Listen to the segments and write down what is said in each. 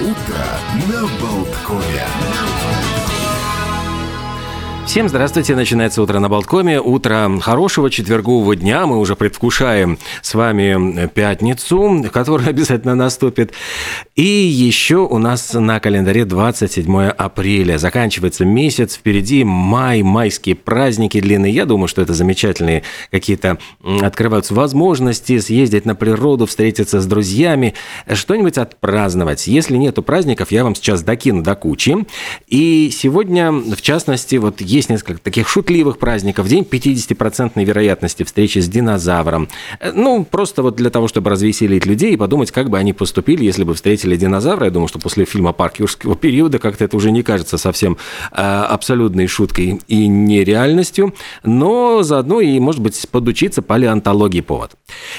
Утро на Болткове. Всем здравствуйте, начинается утро на Болткоме. Утро хорошего четвергового дня. Мы уже предвкушаем с вами пятницу, которая обязательно наступит. И еще у нас на календаре 27 апреля. Заканчивается месяц, впереди май, майские праздники длинные. Я думаю, что это замечательные какие-то открываются возможности съездить на природу, встретиться с друзьями, что-нибудь отпраздновать. Если нету праздников, я вам сейчас докину до кучи. И сегодня, в частности, вот есть есть несколько таких шутливых праздников. День 50% вероятности встречи с динозавром. Э, ну, просто вот для того, чтобы развеселить людей и подумать, как бы они поступили, если бы встретили динозавра. Я думаю, что после фильма «Парк юрского периода» как-то это уже не кажется совсем э, абсолютной шуткой и нереальностью, но заодно и, может быть, подучиться палеонтологии повод.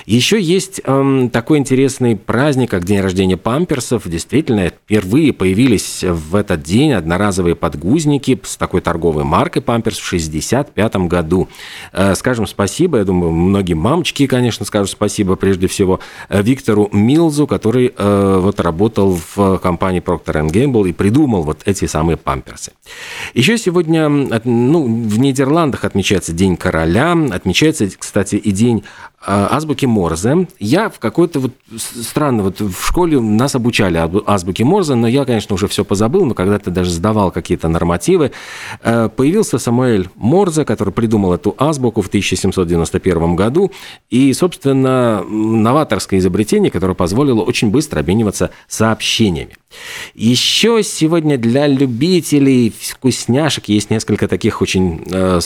Еще есть э, такой интересный праздник, как день рождения памперсов. Действительно, впервые появились в этот день одноразовые подгузники с такой торговой маркой, маркой Памперс в 65 году. Э, скажем спасибо, я думаю, многие мамочки, конечно, скажут спасибо прежде всего э, Виктору Милзу, который э, вот работал в компании Procter Gamble и придумал вот эти самые памперсы. Еще сегодня, ну, в Нидерландах отмечается День короля, отмечается, кстати, и День азбуки Морзе. Я в какой-то вот странно, вот в школе нас обучали азбуке Морзе, но я, конечно, уже все позабыл, но когда-то даже сдавал какие-то нормативы. Появился Самуэль Морзе, который придумал эту азбуку в 1791 году, и, собственно, новаторское изобретение, которое позволило очень быстро обмениваться сообщениями. Еще сегодня для любителей вкусняшек есть несколько таких очень э,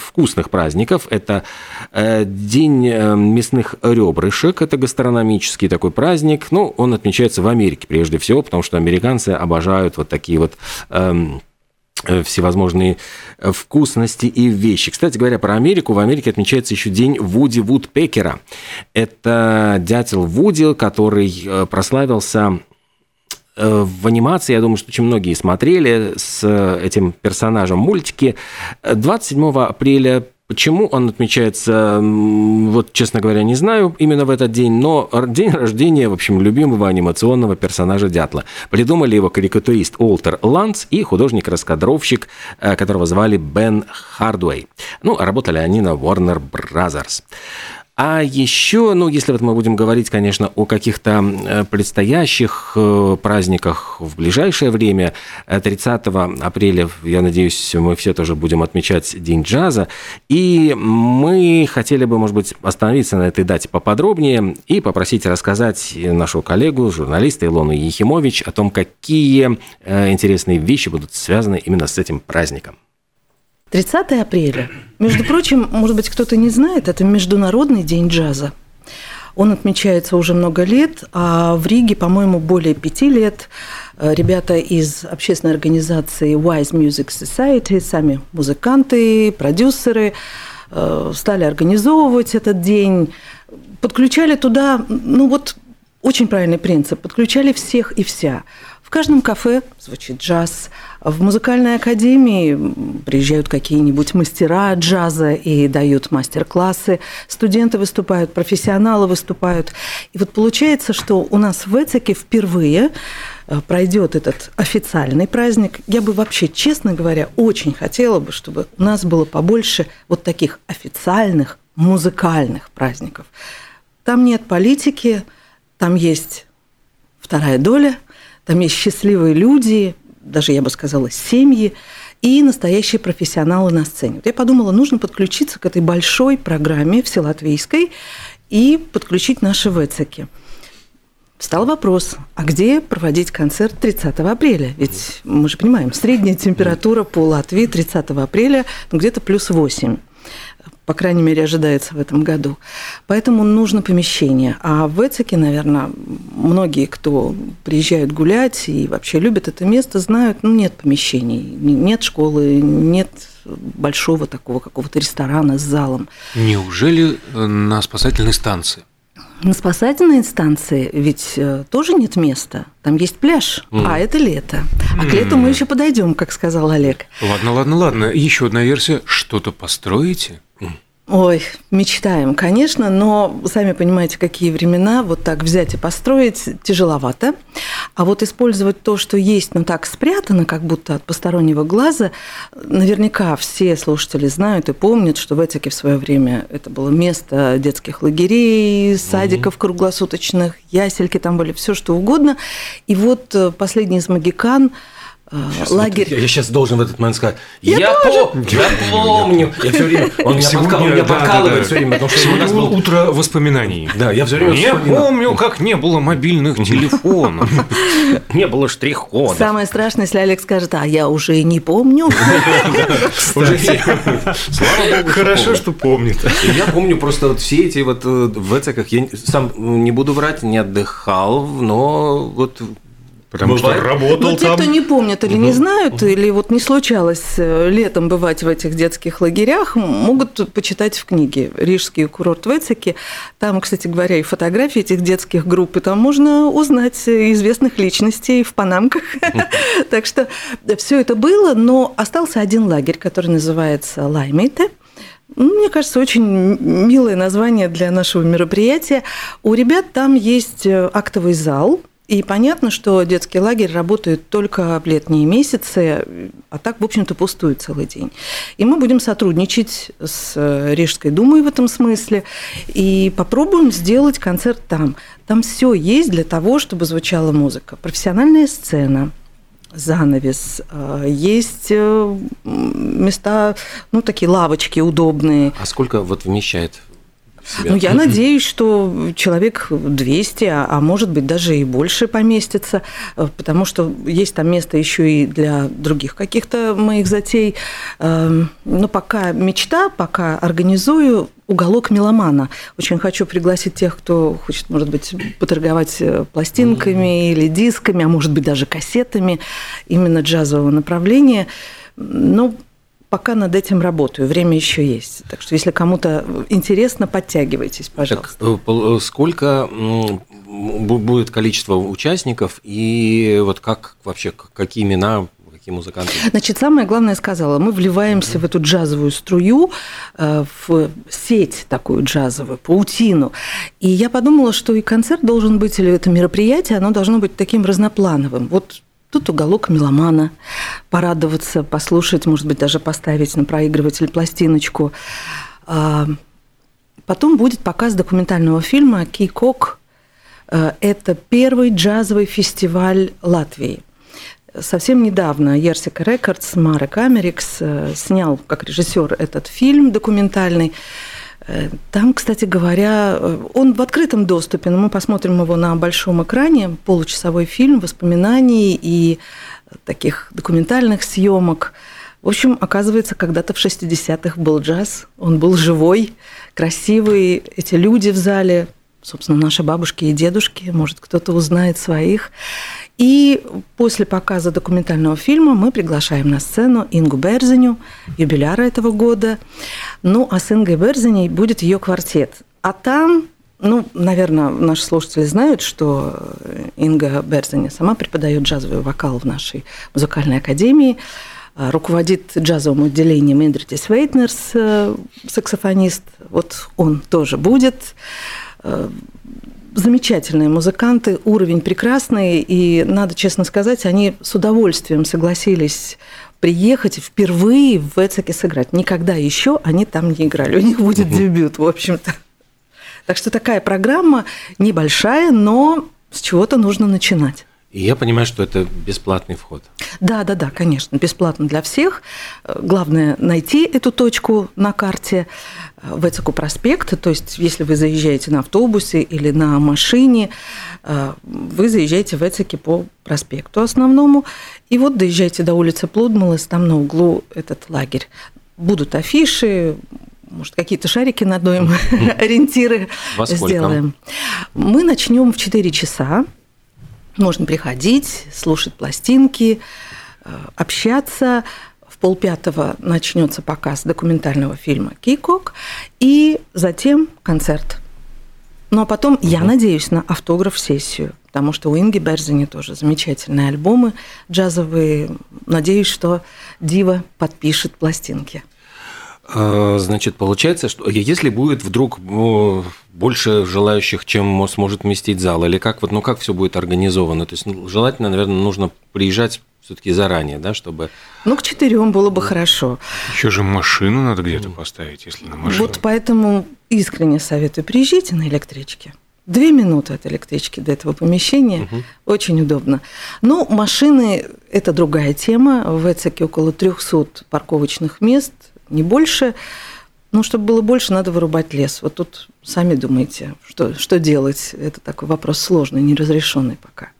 вкусных праздников. Это э, День э, мясных ребрышек, это гастрономический такой праздник. Ну, он отмечается в Америке прежде всего, потому что американцы обожают вот такие вот... Э, всевозможные вкусности и вещи. Кстати говоря, про Америку. В Америке отмечается еще день Вуди Вудпекера. Это дятел Вуди, который э, прославился Э, в анимации, я думаю, что очень многие смотрели с э, этим персонажем мультики. 27 апреля Почему он отмечается, вот, честно говоря, не знаю именно в этот день, но день рождения, в общем, любимого анимационного персонажа Дятла. Придумали его карикатурист Уолтер Ланс и художник-раскадровщик, э, которого звали Бен Хардуэй. Ну, работали они на Warner Brothers. А еще, ну, если вот мы будем говорить, конечно, о каких-то э, предстоящих э, праздниках в ближайшее время, 30 э, апреля, я надеюсь, мы все тоже будем отмечать День джаза, и мы хотели бы, может быть, остановиться на этой дате поподробнее и попросить рассказать нашу коллегу, журналиста Илону Ехимович о том, какие интересные вещи будут связаны именно с этим праздником. 30 апреля. Между прочим, может быть, кто-то не знает, это Международный день джаза. Он отмечается уже много лет, а в Риге, по-моему, более пяти лет. Э, ребята из общественной организации Wise Music Society, сами музыканты, продюсеры, э, стали организовывать этот день, подключали туда, ну вот очень правильный принцип, подключали всех и вся. В каждом кафе звучит джаз. В музыкальной академии приезжают какие-нибудь мастера джаза и дают мастер-классы. Студенты выступают, профессионалы выступают. И вот получается, что у нас в Эцике впервые э, пройдет этот официальный праздник. Я бы вообще, честно говоря, очень хотела бы, чтобы у нас было побольше вот таких официальных музыкальных праздников. Там нет политики, там есть вторая доля – там есть счастливые люди, даже я бы сказала, семьи и настоящие профессионалы на сцене. Вот я подумала, нужно подключиться к этой большой программе вселатвийской и подключить наши ВЭЦики. Встал вопрос, а где проводить концерт 30 апреля? Ведь мы же понимаем, средняя температура по Латвии 30 апреля ну, где-то плюс 8 по крайней мере, ожидается в этом году. Поэтому нужно помещение. А в Эцике, наверное, многие, кто приезжают гулять и вообще любят это место, знают, ну, нет помещений, нет школы, нет большого такого какого-то ресторана с залом. Неужели э, на спасательной станции? На спасательной станции ведь э, тоже нет места. Там есть пляж, mm. а это лето. А mm. к лету мы еще подойдем, как сказал Олег. Ладно, ладно, ладно. Еще одна версия. Что-то построите? Ой, мечтаем, конечно, но сами понимаете, какие времена, вот так взять и построить тяжеловато. А вот использовать то, что есть, но так спрятано, как будто от постороннего глаза, наверняка все слушатели знают и помнят, что в Этике в свое время это было место детских лагерей, садиков круглосуточных, ясельки там были, все что угодно. И вот э, последний из магикан – Сейчас, лагерь. Вот, я, я сейчас должен в этот момент сказать, я, я, по, я помню, я все время, он меня, Сегодня, подка, он меня да, подкалывает да, да. все время, потому что Сегодня у нас было утро воспоминаний. Да, я все время Я помню, как не было мобильных телефонов. Не было штрих-кодов. Самое страшное, если Алекс скажет, а я уже не помню. Хорошо, что помнит. Я помню просто вот все эти вот э, в ЭЦКах, я сам не буду врать, не отдыхал, но вот Потому Бывает. что работал Но те, кто не помнят или угу. не знают, или вот не случалось э, летом бывать в этих детских лагерях, могут почитать в книге «Рижский курорт в Эцике». Там, кстати говоря, и фотографии этих детских групп, и там можно узнать известных личностей в панамках. Так что все это было, но остался один лагерь, который называется Лаймейте. Ну, мне кажется, очень милое название для нашего мероприятия. У ребят там есть э, актовый зал, и понятно, что детский лагерь работает только в летние месяцы, а так, в общем-то, пустует целый день. И мы будем сотрудничать с Рижской думой в этом смысле и попробуем сделать концерт там. Там все есть для того, чтобы звучала музыка. Профессиональная сцена, занавес, э, есть э, места, ну, такие лавочки удобные. А сколько вот вмещает себя. Ну, я надеюсь, что человек 200, а, а может быть даже и больше поместится, э, потому что есть там место еще и для других каких-то моих затей. Эм, но пока мечта, пока организую уголок меломана. Очень хочу пригласить тех, кто хочет, может быть, поторговать э, пластинками или дисками, а может быть даже кассетами именно джазового направления. Ну, пока над этим работаю, время еще есть. Так что, если кому-то интересно, подтягивайтесь, пожалуйста. Так, э, э, сколько будет количество участников и вот как вообще, какие имена какие музыканты? Значит, самое главное сказала, мы вливаемся в эту джазовую струю, э, в сеть такую джазовую, паутину. И я подумала, что и концерт должен быть, или это мероприятие, оно должно быть таким разноплановым. Вот Тут уголок меломана, порадоваться, послушать, может быть, даже поставить на проигрыватель пластиночку. А, потом будет показ документального фильма «Кикок». Э, это первый джазовый фестиваль Латвии. Совсем недавно Ерсика Рекордс, Марек Америкс э, снял как режиссер этот фильм документальный. Э, там, кстати говоря, э, он в открытом доступе, но мы посмотрим его на большом экране, получасовой фильм воспоминаний и таких документальных съемок. В общем, оказывается, когда-то в 60-х был джаз, он был живой, красивый, эти люди в зале, собственно, наши бабушки и дедушки, может, кто-то узнает своих. И после показа документального фильма мы приглашаем на сцену Ингу Берзиню, юбиляра этого года. Ну, а с Ингой Берзиней будет ее квартет. А там ну, наверное, наши слушатели знают, что Инга Берзиня сама преподает джазовый вокал в нашей музыкальной академии, руководит джазовым отделением Индритис Вейтнерс, э, саксофонист. Вот он тоже будет э, замечательные музыканты, уровень прекрасный, и надо честно сказать, они с удовольствием согласились приехать впервые в Эцике сыграть. Никогда еще они там не играли. У них будет дебют, в общем-то. Так что такая программа небольшая, но с чего-то нужно начинать. И я понимаю, что это бесплатный вход. Да, да, да, конечно, бесплатно для всех. Главное найти эту точку на карте в Эцику проспект. То есть, если вы заезжаете на автобусе или на машине, вы заезжаете в Эцике по проспекту основному. И вот доезжаете до улицы Плудмалес, там на углу этот лагерь. Будут афиши, может, какие-то шарики надуем, ориентиры сделаем. Мы начнем в 4 часа. Можно приходить, слушать пластинки, э, общаться. В полпятого начнется показ документального фильма «Кикок», и затем концерт. Ну а потом, угу. я надеюсь, на автограф-сессию, потому что у Инги Берзини тоже замечательные альбомы джазовые. Надеюсь, что Дива подпишет пластинки. А, Значит, получается, что если будет вдруг больше желающих, чем сможет вместить зал, или как вот, ну как все будет организовано? То есть ну, желательно, наверное, нужно приезжать все-таки заранее, да, чтобы. Ну, к четырем было бы хорошо. Еще же машину надо где-то поставить, если на машине. Вот поэтому искренне советую, приезжайте на электричке. Две минуты от электрички до этого помещения. Очень удобно. Ну, машины – это другая тема. В Эцике около 300 парковочных мест, не больше. Ну, чтобы было больше, надо вырубать лес. Вот тут сами думаете, что, что делать. Это такой вопрос сложный, неразрешенный пока.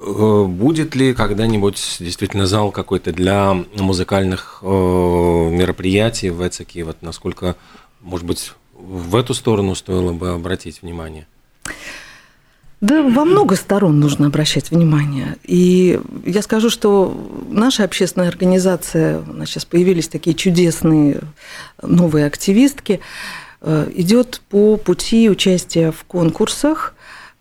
Э, Будет ли когда-нибудь действительно зал какой-то для музыкальных э, мероприятий в Эцике? Вот насколько, может быть, в эту сторону стоило бы обратить внимание? Да, во много сторон нужно обращать внимание. И я скажу, что наша общественная организация, у нас сейчас появились такие чудесные новые активистки, э, идет по пути участия в конкурсах,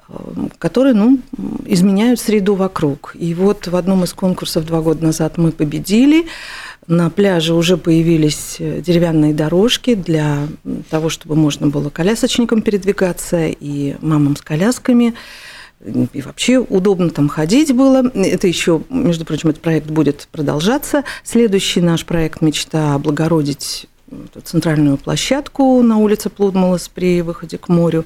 э, которые ну, изменяют среду вокруг. И вот в одном из конкурсов два года назад мы победили. На пляже уже появились э, деревянные дорожки для того, чтобы можно было колясочникам передвигаться и мамам с колясками. И вообще удобно там ходить было. Это еще, между прочим, этот проект будет продолжаться. Следующий наш проект «Мечта облагородить центральную площадку на улице Плудмалос при выходе к морю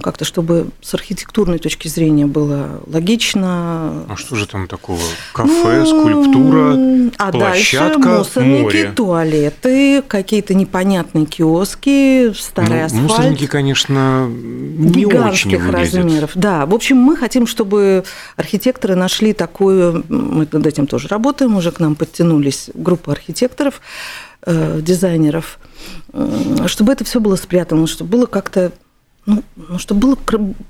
ну, как-то, чтобы с архитектурной точки зрения было логично. А что же там такого? Кафе, скульптура, а площадка, дальше мусорники, море. туалеты, какие-то непонятные киоски, старый Ну, асфальт. мусорники, конечно, не очень гигантских выглядят. размеров. Да, в общем, мы хотим, чтобы архитекторы нашли такую, мы над этим тоже работаем, уже к нам подтянулись группа архитекторов, э, дизайнеров, э, чтобы это все было спрятано, чтобы было как-то ну, ну, чтобы было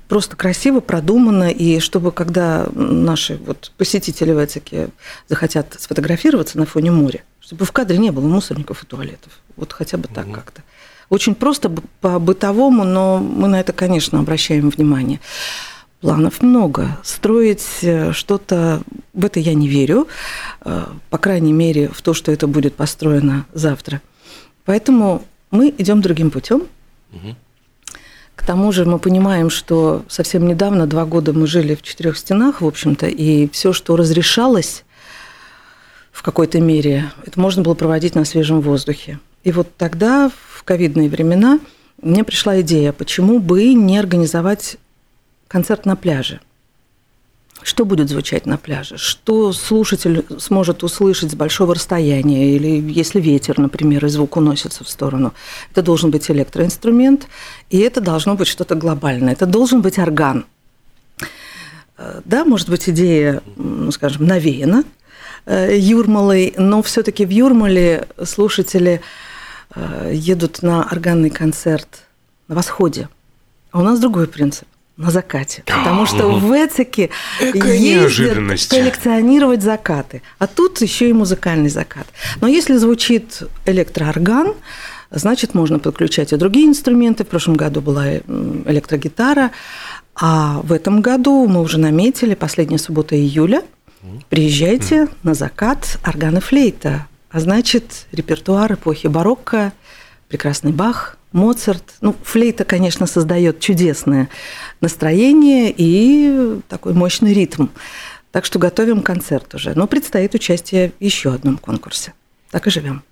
просто красиво, продумано, и чтобы, когда наши вот посетители в Эцике захотят сфотографироваться на фоне моря, чтобы в кадре не было мусорников и туалетов. Вот хотя бы так как-то. Очень просто по-бытовому, но мы на это, конечно, обращаем внимание. Планов много. Строить э, что-то, в это я не верю, э, по крайней мере, в то, что это будет построено завтра. Поэтому мы идем другим путем. К тому же мы понимаем, что совсем недавно, два года мы жили в четырех стенах, в общем-то, и все, что разрешалось в какой-то мере, это можно было проводить на свежем воздухе. И вот тогда, в ковидные времена, мне пришла идея, почему бы не организовать концерт на пляже. Что будет звучать на пляже? Что слушатель сможет услышать с большого расстояния? Или если ветер, например, и звук уносится в сторону. Это должен быть электроинструмент, и это должно быть что-то глобальное. Это должен быть орган. Э, Да, может быть, идея, ну, скажем, навеяна э, Юрмалой, но все-таки в Юрмале слушатели э, едут на органный концерт на восходе. А у нас другой принцип на закате. Потому что в Эцике ездят коллекционировать закаты. А тут еще и музыкальный закат. Но если звучит электроорган, значит, можно подключать и другие инструменты. В прошлом году была электрогитара. А в этом году мы уже наметили, последняя суббота июля, приезжайте на закат орган и флейта. А значит, репертуар эпохи барокко, прекрасный Бах, Моцарт. Ну, флейта, конечно, создает чудесное настроение и такой мощный ритм. Так что готовим концерт уже. Но предстоит участие в еще одном конкурсе. Так и живем.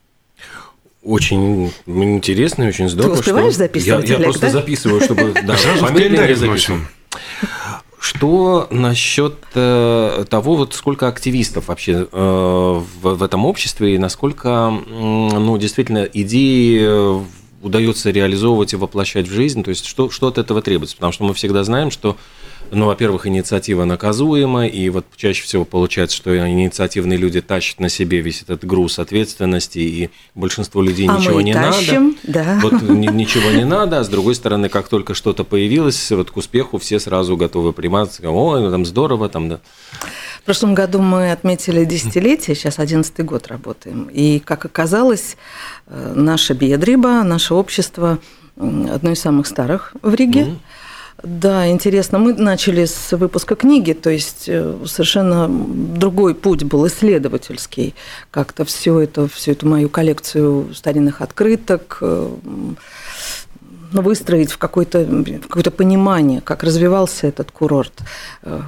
Очень интересно, и очень здорово. успеваешь что- записывать, Я, я Олег, просто да? записываю, чтобы да, Сразу в Что насчет э, того, вот сколько активистов вообще э, в, этом обществе и насколько, ну, действительно, идеи э, удается реализовывать и воплощать в жизнь? То есть, что, что от этого требуется? Потому что мы всегда знаем, что, ну, во-первых, инициатива наказуема, и вот чаще всего получается, что инициативные люди тащат на себе весь этот груз ответственности, и большинству людей а ничего мы не тащим, надо. да. Вот ни- ничего не надо, а с другой стороны, как только что-то появилось, вот к успеху все сразу готовы приматься, ну там здорово, там, да. В прошлом году мы отметили десятилетие, сейчас одиннадцатый год работаем. И, как оказалось, э, наша Бедриба, наше общество одно из самых старых в Риге. Да, интересно. Мы начали с выпуска книги, то есть э, совершенно другой путь был исследовательский. Как-то все это, всю эту мою коллекцию старинных открыток ну, выстроить в какое-то какое понимание, как развивался этот курорт, э,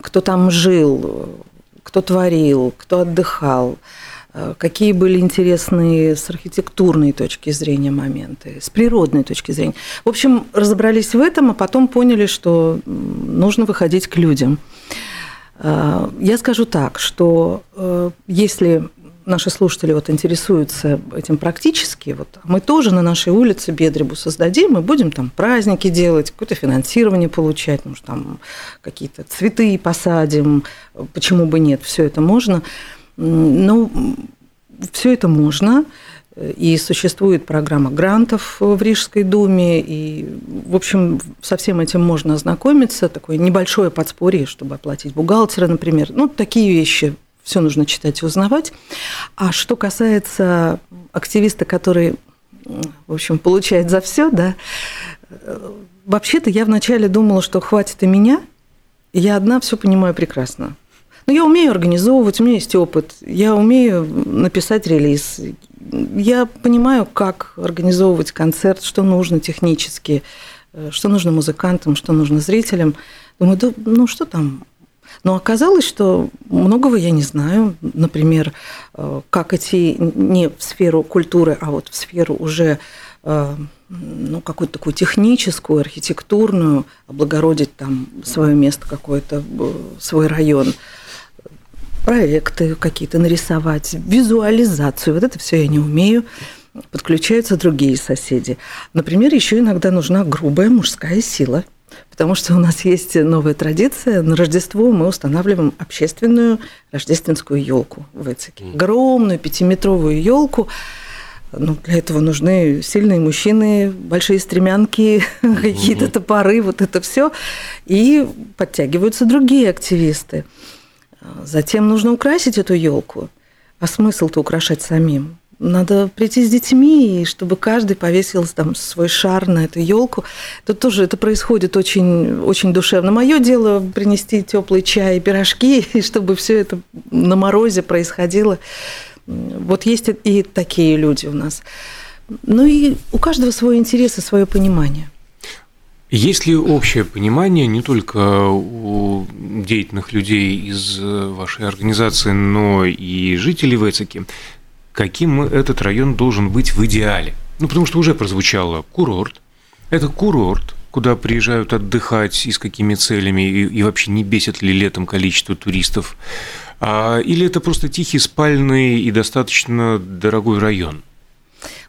кто там жил, кто творил, кто отдыхал, какие были интересные с архитектурной точки зрения моменты, с природной точки зрения. В общем, разобрались в этом, а потом поняли, что нужно выходить к людям. Э, я скажу так, что э, если наши слушатели вот интересуются этим практически, вот мы тоже на нашей улице Бедребу создадим, мы будем там праздники делать, какое-то финансирование получать, может, там какие-то цветы посадим, почему бы нет, все это можно. Ну, все это можно. И существует программа грантов в Рижской думе, и, в общем, со всем этим можно ознакомиться. Такое небольшое подспорье, чтобы оплатить бухгалтера, например. Ну, такие вещи все нужно читать и узнавать. А что касается активиста, который, в общем, получает за все, да, вообще-то я вначале думала, что хватит и меня, я одна все понимаю прекрасно. Но ну, я умею организовывать, у меня есть опыт, я умею написать релиз, я понимаю, как организовывать концерт, что нужно технически, э, что нужно музыкантам, что нужно зрителям. Думаю, да, ну что там? Но оказалось, что многого я не знаю. Например, э, как идти не в сферу культуры, а вот в сферу уже э, ну, какую-то такую техническую, архитектурную, облагородить там свое место какое-то, свой район проекты какие-то нарисовать, визуализацию. Вот это все я не умею. Подключаются другие соседи. Например, еще иногда нужна грубая мужская сила. Потому что у нас есть новая традиция. На Рождество мы устанавливаем общественную рождественскую елку в Эцике. Огромную пятиметровую елку. Ну, для этого нужны сильные мужчины, большие стремянки, какие-то топоры, вот это все. И подтягиваются другие активисты. Затем нужно украсить эту елку. А смысл-то украшать самим? Надо прийти с детьми, чтобы каждый повесил там свой шар на эту елку. Тут тоже это происходит очень, очень душевно. Мое дело принести теплый чай и пирожки, и чтобы все это на морозе происходило. Вот есть и такие люди у нас. Ну и у каждого свой интерес и свое понимание. Есть ли общее понимание не только у деятельных людей из э, вашей организации, но и жителей Вецики, каким этот район должен быть в идеале? Ну, потому что уже прозвучало курорт. Это курорт, куда приезжают отдыхать и с какими целями, и, и вообще не бесит ли летом количество туристов. А, или это просто тихий, спальный и достаточно дорогой район –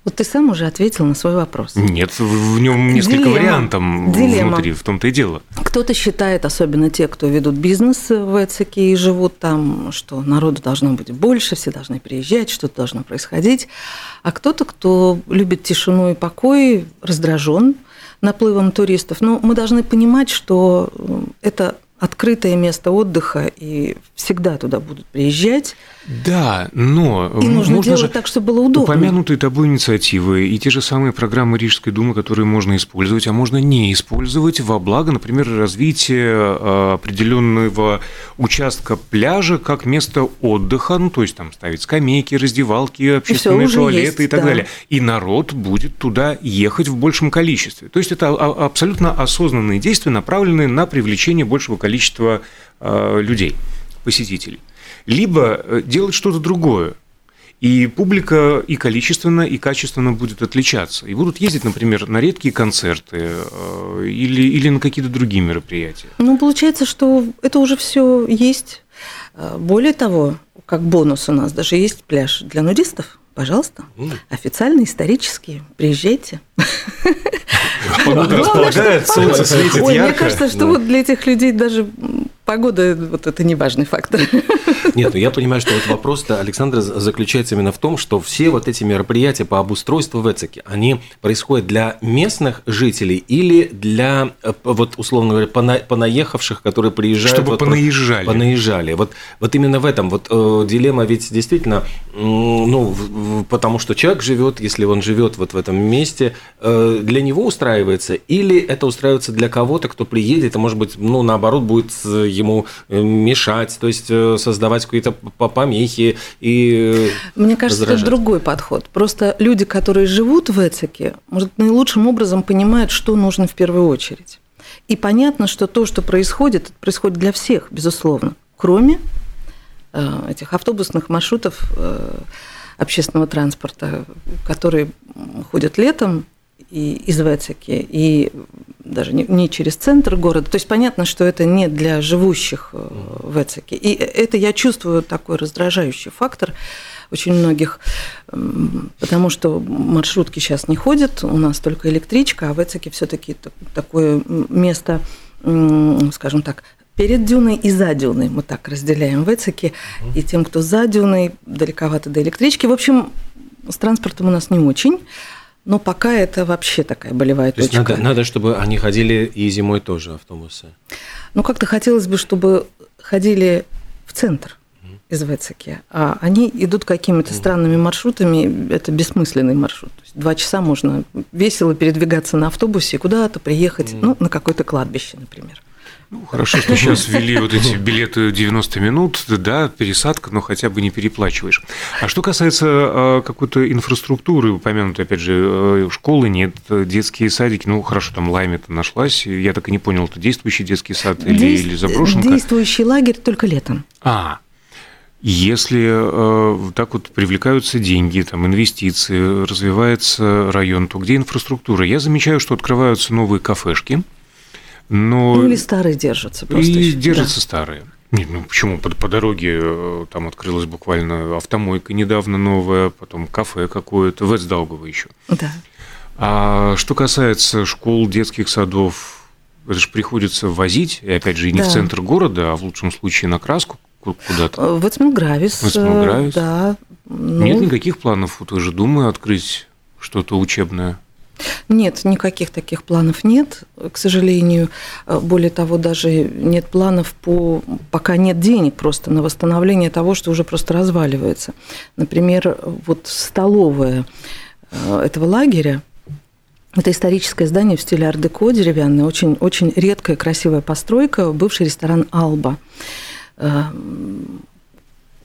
вот ты сам уже ответил на свой вопрос. Нет, в нем несколько Дилемма. вариантов Дилемма. внутри, в том-то и дело. Кто-то считает, особенно те, кто ведут бизнес в Эцике и живут там, что народу должно быть больше, все должны приезжать, что-то должно происходить. А кто-то, кто любит тишину и покой, раздражен наплывом туристов. Но мы должны понимать, что это открытое место отдыха, и всегда туда будут приезжать. Да, но и нужно можно делать так, чтобы было удобно. Упомянутые тобой инициативы и те же самые программы Рижской думы, которые можно использовать, а можно не использовать во благо, например, развития а, определенного участка пляжа как место отдыха, ну то есть там ставить скамейки, раздевалки, общественные туалеты есть, и так да. далее. И народ будет туда ехать в большем количестве. То есть это абсолютно осознанные действия, направленные на привлечение большего количества а, людей, посетителей либо э, делать что-то другое. И публика и количественно, и качественно будет отличаться. И будут ездить, например, на редкие концерты э, или, или на какие-то другие мероприятия. Ну, получается, что это уже все есть. Э, более того, как бонус у нас даже есть пляж для нудистов. Пожалуйста, официальный, исторический. Приезжайте. Погода располагает, солнце светит ярко. Мне кажется, что вот для этих людей даже погода вот это не важный фактор. Нет, ну я понимаю, что вот вопрос-то Александра заключается именно в том, что все вот эти мероприятия по обустройству в Эцике, они происходят для местных жителей или для, э, вот условно говоря, пона понаехавших, которые приезжают... Чтобы вот, понаезжали. Понаезжали. Вот, вот именно в этом вот э, дилемма ведь действительно, ну, в, потому что человек живет, если он живет вот в этом месте, э, для него устраивается, или это устраивается для кого-то, кто приедет, и, может быть, ну, наоборот, будет ему э, мешать, то есть э, создавать какие-то помехи и Мне кажется, раздражать. это другой подход. Просто люди, которые живут в Эцике, может, наилучшим образом понимают, что нужно в первую очередь. И понятно, что то, что происходит, происходит для всех, безусловно, кроме этих автобусных маршрутов общественного транспорта, которые ходят летом и из Вецеки, и даже не, не через центр города. То есть понятно, что это не для живущих э, в Эцике. И это я чувствую такой раздражающий фактор очень многих, потому что маршрутки сейчас не ходят, у нас только электричка, а в Эцике все-таки такое место, скажем так, перед дюной и за дюной. Мы так разделяем в Эцике. И тем, кто за дюной, далековато до электрички. В общем, с транспортом у нас не очень. Но пока это вообще такая болевая То точка. Есть надо, надо, чтобы они ходили и зимой тоже автобусы. Ну, как-то хотелось бы, чтобы ходили в центр из Вецеки, а они идут какими-то странными маршрутами, это бессмысленный маршрут. То есть два часа можно весело передвигаться на автобусе, куда-то приехать, ну, на какое-то кладбище, например. Ну, хорошо, что сейчас ввели вот эти билеты 90 минут, да, пересадка, но хотя бы не переплачиваешь. А что касается а, какой-то инфраструктуры, упомянутой, опять же, э, школы нет, детские садики, ну, хорошо, там Лайме-то нашлась, я так и не понял, это действующий детский сад или, Дейст... или заброшенка? Действующий лагерь только летом. А, если э, так вот привлекаются деньги, там, инвестиции, развивается район, то где инфраструктура? Я замечаю, что открываются новые кафешки, но... Ну или старые держатся просто. И еще. держатся да. старые. Нет, ну почему? По, по дороге э, там открылась буквально автомойка недавно новая, потом кафе какое-то, в Эцдаугово еще. Да. А что касается школ, детских садов, это же приходится возить, и опять же, и не да. в центр города, а в лучшем случае на краску куда-то. Э, в Эцмилгравис. В Эцмилгравис? Да. Ну... Нет никаких планов у той же Думы открыть что-то учебное? Нет, никаких таких планов нет, к сожалению. Более того, даже нет планов по... Пока нет денег просто на восстановление того, что уже просто разваливается. Например, вот столовая э, этого лагеря, это историческое здание в стиле ар-деко, деревянное, очень, очень редкая, красивая постройка, бывший ресторан «Алба». Э,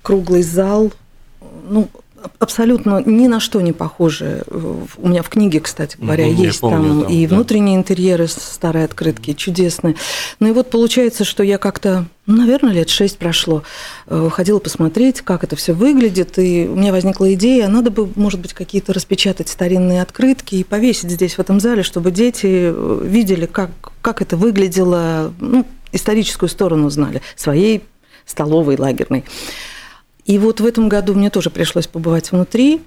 круглый зал, ну, абсолютно ни на что не похожи. У меня в книге, кстати говоря, угу, есть помню, там, там и да. внутренние интерьеры старые открытки, чудесные. Ну и вот получается, что я как-то, ну, наверное, лет шесть прошло, э, ходила посмотреть, как это все выглядит, и у меня возникла идея, надо бы, может быть, какие-то распечатать старинные открытки и повесить здесь, в этом зале, чтобы дети э, видели, как, как это выглядело, ну, историческую сторону знали, своей столовой лагерной. И вот в этом году мне тоже пришлось побывать внутри.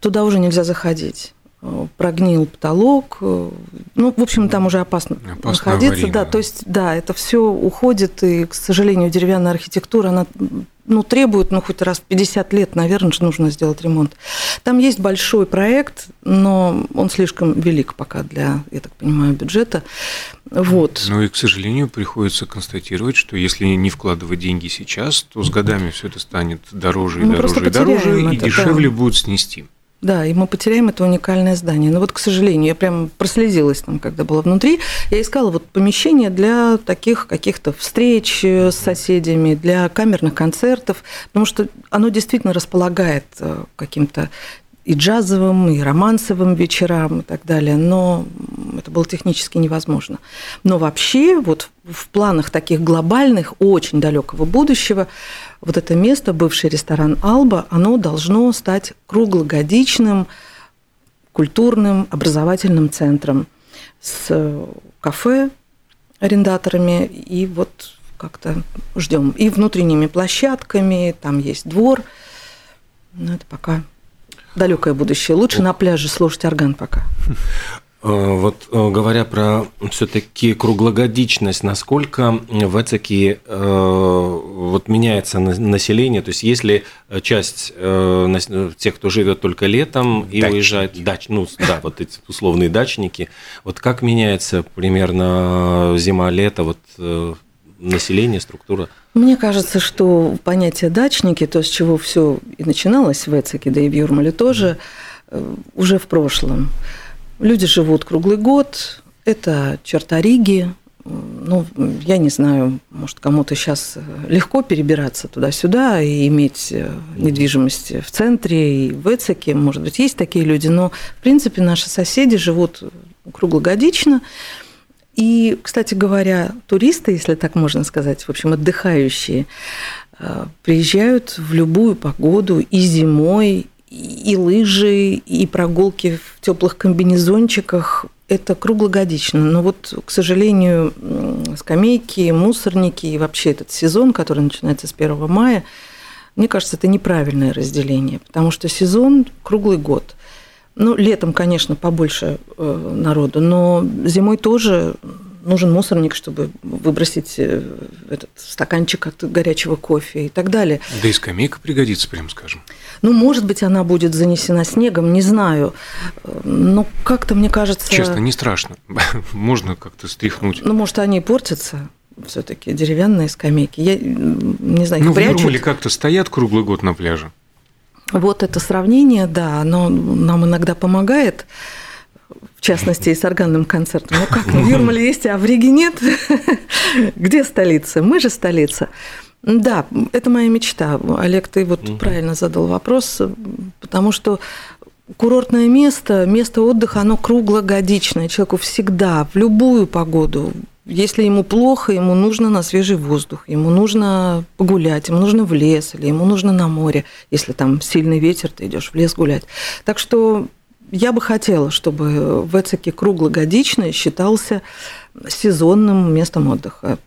Туда уже нельзя заходить. Прогнил потолок. Ну, в общем, там уже опасно, опасно находиться. Аварийно. Да, то есть, да, это все уходит, и, к сожалению, деревянная архитектура, она ну, требует, ну, хоть раз в 50 лет, наверное, же нужно сделать ремонт. Там есть большой проект, но он слишком велик пока для, я так понимаю, бюджета. Вот. Ну и, к сожалению, приходится констатировать, что если не вкладывать деньги сейчас, то с годами все это станет дороже и Мы дороже и дороже, это, и дешевле да. будет снести. Да, и мы потеряем это уникальное здание. Но вот, к сожалению, я прям прослезилась там, когда была внутри. Я искала вот помещение для таких каких-то встреч с соседями, для камерных концертов, потому что оно действительно располагает э, каким-то и джазовым, и романсовым вечерам и так далее, но это было технически невозможно. Но вообще вот в планах таких глобальных, очень далекого будущего, вот это место, бывший ресторан «Алба», оно должно стать круглогодичным культурным образовательным центром с кафе, арендаторами, и вот как-то ждем. И внутренними площадками, там есть двор. Но это пока далекое будущее. Лучше на пляже слушать орган пока. Э, вот э, говоря про все-таки круглогодичность, насколько в Эцике, э, вот меняется население? То есть если часть э, тех, кто живет только летом и Дачники. уезжает, дач, ну да, вот эти условные дачники, вот как меняется примерно зима-лето, вот население, структура? Мне кажется, что понятие дачники, то, с чего все и начиналось в Эцике, да и в Юрмале тоже, уже в прошлом. Люди живут круглый год, это черта Риги, ну, я не знаю, может, кому-то сейчас легко перебираться туда-сюда и иметь э, недвижимость в центре и в Эцике. Может быть, есть такие люди, но, в принципе, наши соседи живут круглогодично. И, кстати говоря, туристы, если так можно сказать, в общем, отдыхающие, э, приезжают в любую погоду и зимой, и лыжи, и прогулки в теплых комбинезончиках. Это круглогодично. Но вот, к сожалению, скамейки, мусорники и вообще этот сезон, который начинается с 1 мая, мне кажется, это неправильное разделение, потому что сезон круглый год. Ну, летом, конечно, побольше э, народу, но зимой тоже нужен мусорник, чтобы выбросить э, этот стаканчик от горячего кофе и так далее. Да и скамейка пригодится, прям скажем. Ну, может быть, она будет занесена снегом, не знаю. Но как-то, мне кажется... Честно, не страшно. Можно как-то стряхнуть. Ну, может, они портятся все-таки деревянные скамейки. Я не знаю, Ну, прячут. Юрмале как-то стоят круглый год на пляже. Вот это сравнение, да, оно нам иногда помогает в частности, и с органным концертом. Ну как, в Юрмале есть, а в Риге нет? Где столица? Мы же столица. Да, это моя мечта. Олег, ты вот угу. правильно задал вопрос, потому что курортное место, место отдыха, оно круглогодичное. Человеку всегда, в любую погоду, если ему плохо, ему нужно на свежий воздух, ему нужно погулять, ему нужно в лес, или ему нужно на море, если там сильный ветер, ты идешь в лес гулять. Так что я бы хотела, чтобы Вецеке круглогодичный считался сезонным местом отдыха.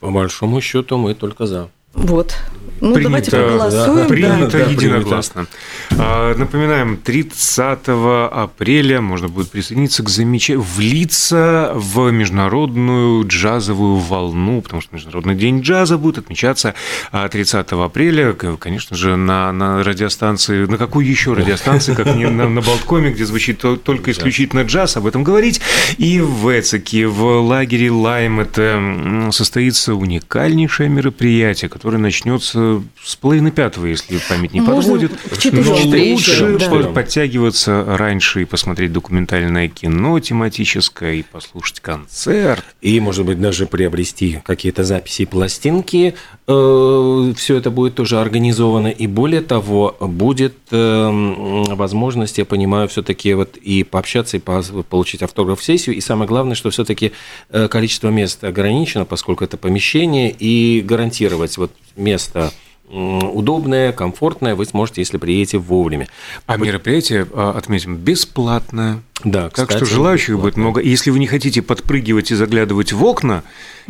По большому счету мы только за. Вот. Ну, принято, давайте проголосуем. Да, принято да, единогласно. Принято. Напоминаем, 30 апреля можно будет присоединиться к замечанию, влиться в международную джазовую волну, потому что Международный день джаза будет отмечаться 30 апреля, конечно же, на, на радиостанции, на какой еще радиостанции, как не на, на Болткоме, где звучит только исключительно джаз, об этом говорить. И в Эцике, в лагере Лайм, это состоится уникальнейшее мероприятие, которое начнется с половины пятого, если память не Можно подводит. Но лучше да. подтягиваться раньше и посмотреть документальное кино тематическое, и послушать концерт. И, может быть, даже приобрести какие-то записи и пластинки. Э, Все это будет тоже организовано. И более того, будет э, возможность, я понимаю, все-таки вот и пообщаться, и получить автограф-сессию. И самое главное, что все-таки э, количество мест ограничено, поскольку это помещение, и гарантировать вот место удобное, комфортное вы сможете, если приедете вовремя. А мероприятие, а, отметим, бесплатное. Да, Так кстати, что желающих будет много. Если вы не хотите подпрыгивать и заглядывать в окна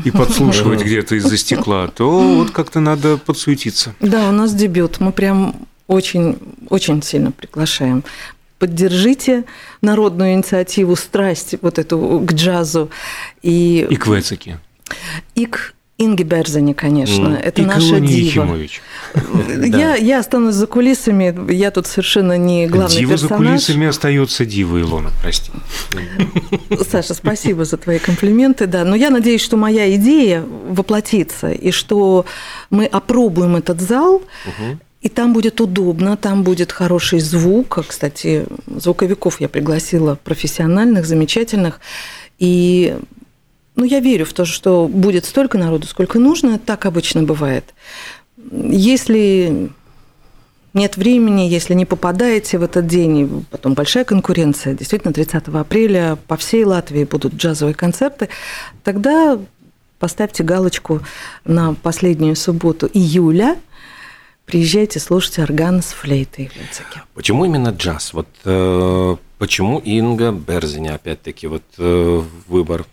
и подслушивать где-то из-за стекла, то вот как-то надо подсуетиться. Да, у нас дебют. Мы прям очень, очень сильно приглашаем. Поддержите народную инициативу, страсть вот эту к джазу. И, и к Вецеке. И к Инги Берзани, конечно, mm. это и наша дива. Я, я останусь за кулисами, я тут совершенно не главный дива персонаж. Дива за кулисами остается дива, Илона, прости. Саша, спасибо за твои комплименты, да. Но я надеюсь, что моя идея воплотится, и что мы опробуем этот зал, угу. И там будет удобно, там будет хороший звук. Кстати, звуковиков я пригласила профессиональных, замечательных. И ну, я верю в то, что будет столько народу, сколько нужно, так обычно бывает. Если нет времени, если не попадаете в этот день, потом большая конкуренция, действительно, 30 апреля по всей Латвии будут джазовые концерты, тогда поставьте галочку на последнюю субботу июля, приезжайте, слушайте орган с флейтой в Лецеке. Почему именно джаз? Вот э, почему Инга Берзиня, опять-таки, вот э, выбор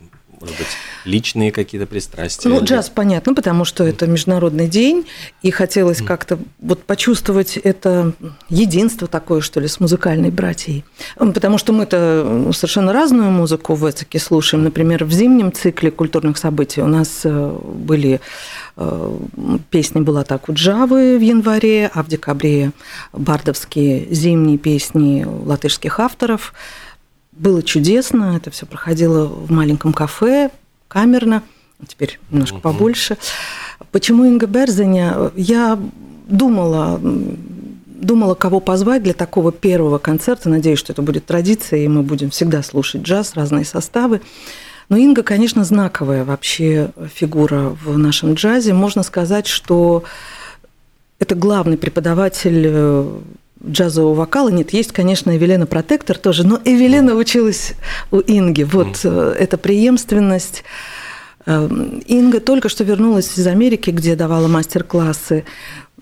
Может быть, личные какие-то пристрастия? Ну, джаз, понятно, потому что это международный день, и хотелось как-то вот почувствовать это единство такое, что ли, с музыкальной братьей. Потому что мы-то совершенно разную музыку в Эцике слушаем. Например, в зимнем цикле культурных событий у нас э, были э, песни была так у Джавы в январе, а в декабре бардовские зимние песни латышских авторов. Было чудесно, это все проходило в маленьком кафе, камерно, теперь немножко побольше. Почему Инга Берзеня? Я думала, думала, кого позвать для такого первого концерта. Надеюсь, что это будет традиция, и мы будем всегда слушать джаз, разные составы. Но Инга, конечно, знаковая вообще фигура в нашем джазе. Можно сказать, что это главный преподаватель э, джазового вокала. Нет, есть, конечно, Эвелина Протектор тоже, но Эвелина училась у Инги. Вот э, эта преемственность. Э, Инга только что вернулась из Америки, где давала мастер-классы.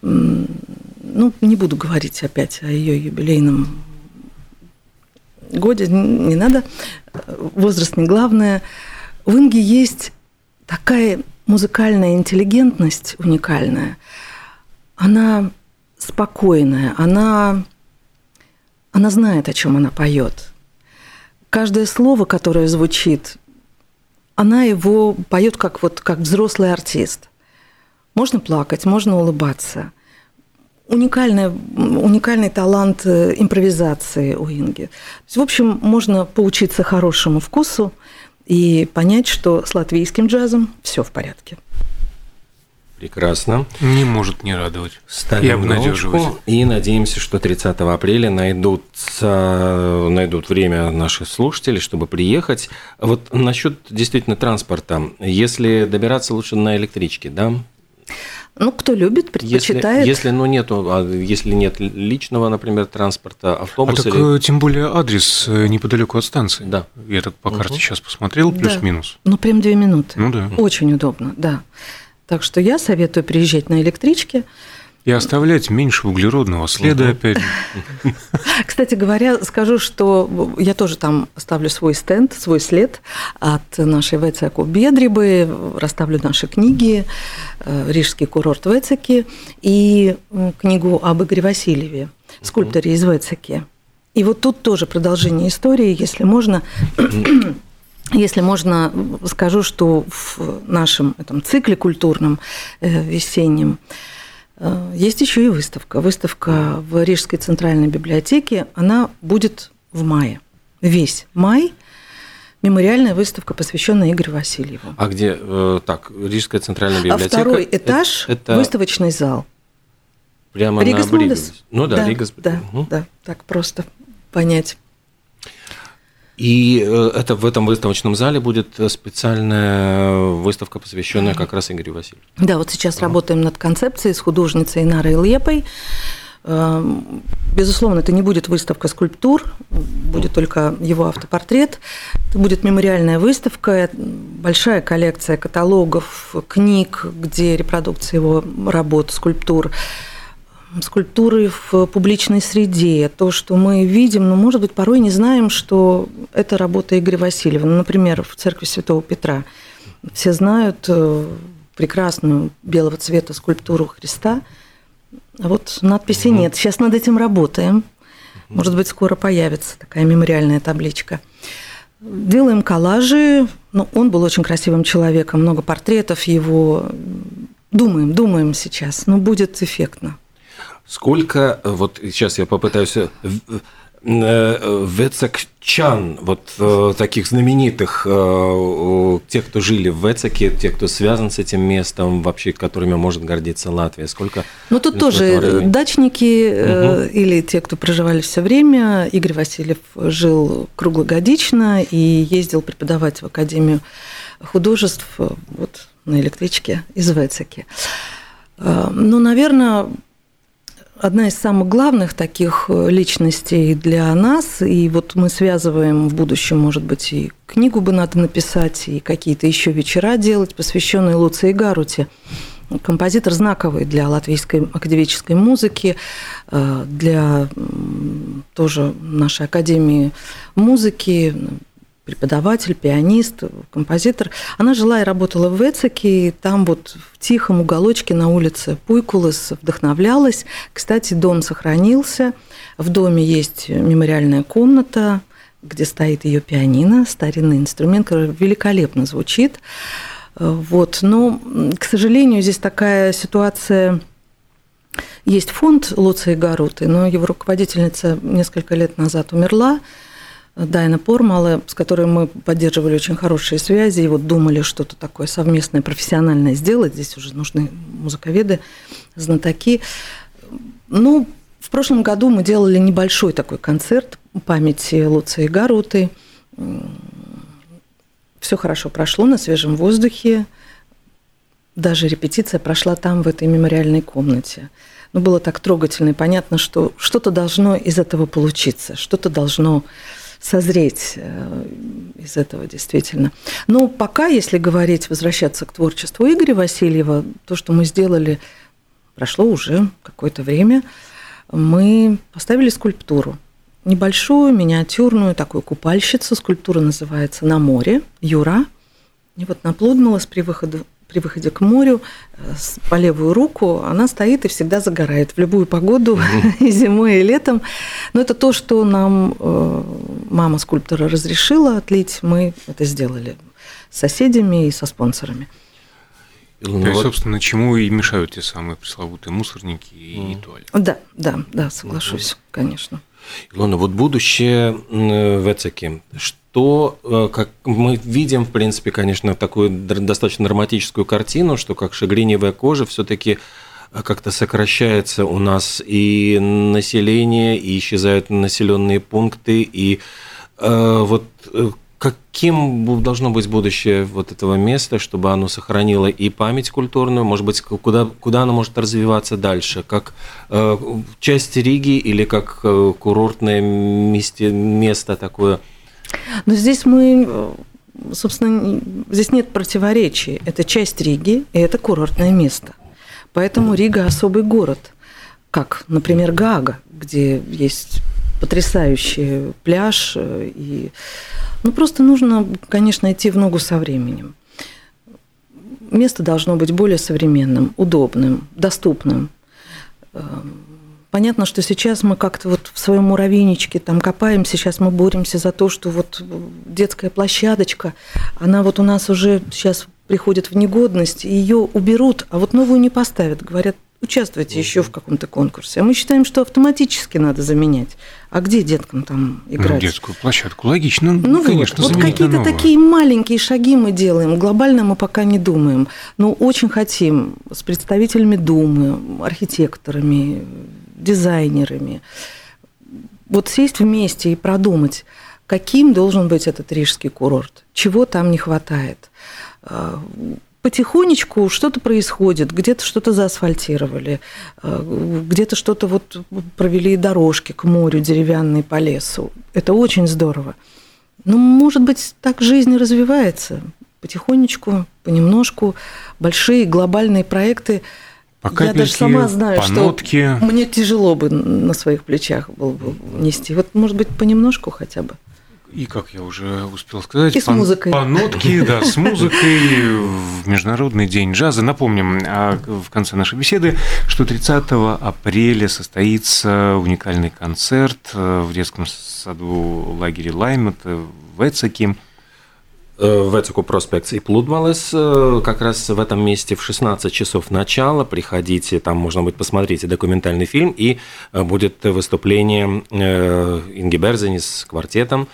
Ну, не буду говорить опять о ее юбилейном годе, не надо. Возраст не главное. В Инге есть такая музыкальная интеллигентность уникальная. Она спокойная, она, она знает, о чем она поет. Каждое слово, которое звучит, она его поет как, вот, как взрослый артист. Можно плакать, можно улыбаться. Уникальный, уникальный талант э, импровизации у Инги. В общем, можно поучиться хорошему вкусу и понять, что с латвийским джазом все в порядке. Прекрасно. Не может не радовать. и Ставим обнадеживать. галочку и надеемся, что 30 апреля найдут, найдут время наши слушатели, чтобы приехать. Вот насчет действительно транспорта. Если добираться лучше на электричке, да? Ну, кто любит, Если, предпочитает. если, ну, нету, а если нет личного, например, транспорта, А автобус так, или... э, тем более адрес э, неподалеку от станции. Да. Я так по карте Мгм. сейчас посмотрел, Да. плюс-минус. Ну, прям две минуты. Ну да. Очень удобно, да. Так что я советую приезжать на электричке. И оставлять меньше углеродного следа Мгм. опять. Кстати говоря, скажу, что я тоже там ставлю свой стенд, свой след от нашей ВЦК Бедрибы, расставлю наши книги, э, Рижский курорт Вецеки и книгу об Игоре Васильеве, скульпторе из Вецеки. И вот тут тоже продолжение истории, если можно. Если можно, скажу, что в нашем этом цикле культурном э, весеннем э, есть еще и выставка. Выставка в Рижской центральной библиотеке. Она будет в мае. Весь май. Мемориальная выставка, посвященная Игорю Васильеву. А где, э, так, Рижская центральная А библиотека? второй Это- этаж это выставочный зал. прямо Ригас на Бригу. Модес. Ну да, Ригас. Да, Мгм. да, так просто понять. И э, это в этом выставочном зале будет э, специальная выставка, посвященная как раз Игорю Васильевичу. Да, вот сейчас работаем над концепцией с художницей Нарой Лепой. Эм, Безусловно, это не будет выставка скульптур, будет только его автопортрет. Это будет мемориальная выставка, э, большая коллекция каталогов, книг, где репродукции его работ, скульптур скульптуры в публичной среде, то, что мы видим, но, может быть, порой не знаем, что это работа Игоря Васильева. Ну, например, в церкви Святого Петра все знают э, прекрасную белого цвета скульптуру Христа, а вот надписи нет. Сейчас над этим работаем. Может быть, скоро появится такая мемориальная табличка. Делаем коллажи. Ну, он был очень красивым человеком, много портретов его. Думаем, думаем сейчас, но будет эффектно. Сколько, э, вот сейчас я попытаюсь, э, э, вецекчан, вот таких знаменитых, тех, кто жили в Вецеке, те, кто связан с этим местом, вообще, которыми может гордиться Латвия, сколько? Ну, тут тоже дачники э, или те, кто проживали все время. Игорь Васильев жил круглогодично и ездил преподавать в Академию художеств вот, на электричке из Вецеки. Ну, наверное, одна из самых главных таких э, личностей для нас, и вот мы связываем в будущем, может быть, и книгу бы надо написать, и какие-то еще вечера делать, посвященные Луции Гаруте. Композитор знаковый для латвийской академической музыки, э, для тоже нашей академии музыки, преподаватель, пианист, композитор. Она жила и работала в Эцике, и там вот в тихом уголочке на улице Пуйкулес вдохновлялась. Кстати, дом сохранился. В доме есть мемориальная комната, где стоит ее пианино, старинный инструмент, который великолепно звучит. Вот. Но, к сожалению, здесь такая ситуация есть фонд Луции Гаруты, но его руководительница несколько лет назад умерла, Дайна Пормала, с которой мы поддерживали очень хорошие связи, и вот думали что-то такое совместное, профессиональное сделать. Здесь уже нужны музыковеды, знатоки. Ну, в прошлом году мы делали небольшой такой концерт памяти Луции Гаруты. Все хорошо прошло на свежем воздухе. Даже репетиция прошла там, в этой мемориальной комнате ну, было так трогательно и понятно, что что-то должно из этого получиться, что-то должно созреть э, из этого действительно. Но пока, если говорить, возвращаться к творчеству Игоря Васильева, то, что мы сделали, прошло уже какое-то время, мы поставили скульптуру. Небольшую, миниатюрную, такую купальщицу. Скульптура называется «На море», Юра. И вот на Плудмала при выходе при выходе к морю э, по левую руку, она стоит и всегда загорает в любую погоду, и зимой, и летом. Но это то, что нам э, мама скульптора разрешила отлить, мы это сделали с соседями и со спонсорами. Ну, То есть, собственно, чему и мешают те самые пресловутые мусорники и туалеты. Да, да, да, соглашусь, конечно. Илона, вот будущее в Эцеке, что, э, как мы видим, в принципе, конечно, такую достаточно драматическую картину, что как шагреневая кожа все-таки э, как-то сокращается у нас и население, и исчезают населенные пункты, и э, вот э, каким должно быть будущее вот этого места, чтобы оно сохранило и память культурную, может быть, куда, куда оно может развиваться дальше, как э, часть Риги или как курортное месте, место такое – но здесь мы, собственно, здесь нет противоречий. Это часть Риги, и это курортное место. Поэтому Рига особый город, как, например, Гага, где есть потрясающий пляж. И... Ну, просто нужно, конечно, идти в ногу со временем. Место должно быть более современным, удобным, доступным эм, Понятно, что сейчас мы как-то вот в своем муравейничке там копаем, сейчас мы боремся за то, что вот детская площадочка, она вот у нас уже сейчас приходит в негодность, ее уберут, а вот новую не поставят. Говорят, участвуйте угу. еще в каком-то конкурсе. А мы считаем, что автоматически надо заменять. А где деткам там ну, играть? Ну, детскую площадку, логично. Ну, ну конечно, вот, вот какие-то такие маленькие шаги мы делаем. Глобально мы пока не думаем. Но очень хотим с представителями Думы, архитекторами, дизайнерами. Вот сесть вместе и продумать, каким должен быть этот рижский курорт, чего там не хватает. А, потихонечку что-то происходит, где-то что-то заасфальтировали, а, где-то что-то вот провели дорожки к морю деревянные по лесу. Это очень здорово. Но, может быть, так жизнь развивается. Потихонечку, понемножку. Большие глобальные проекты – Пока я даже сама знаю, что мне тяжело бы на своих плечах было бы нести. Вот, может быть, понемножку хотя бы. И, как я уже успел сказать, и с по, музыкой. по нотке, да, с музыкой в Международный день джаза. Напомним а, в конце нашей беседы, что 30 апреля состоится уникальный концерт э, в детском саду лагеря Лаймет в Эцеке. Э, в Эцику проспект и Плудмалес, э, как раз в этом месте в 16 часов начала. Приходите, там можно будет посмотреть документальный фильм, и э, будет выступление Инги Берзени с квартетом.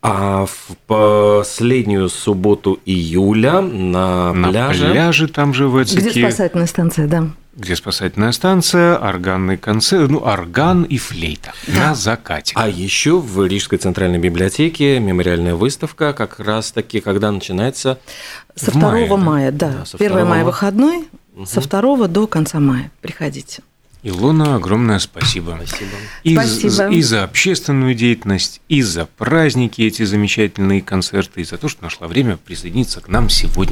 А в последнюю субботу июля на, на пляже... На пляже там же в Эцике... Где спасательная станция, да где спасательная станция, органный концерт, ну, орган и флейта да. на закате. А еще в Рижской центральной библиотеке мемориальная выставка, как раз-таки, когда начинается? Со 2 мая, мая, да. да 1 мая выходной, угу. со 2 до конца мая. Приходите. Илона, огромное спасибо. Спасибо. И, спасибо. И за общественную деятельность, и за праздники эти замечательные концерты, и за то, что нашла время присоединиться к нам сегодня.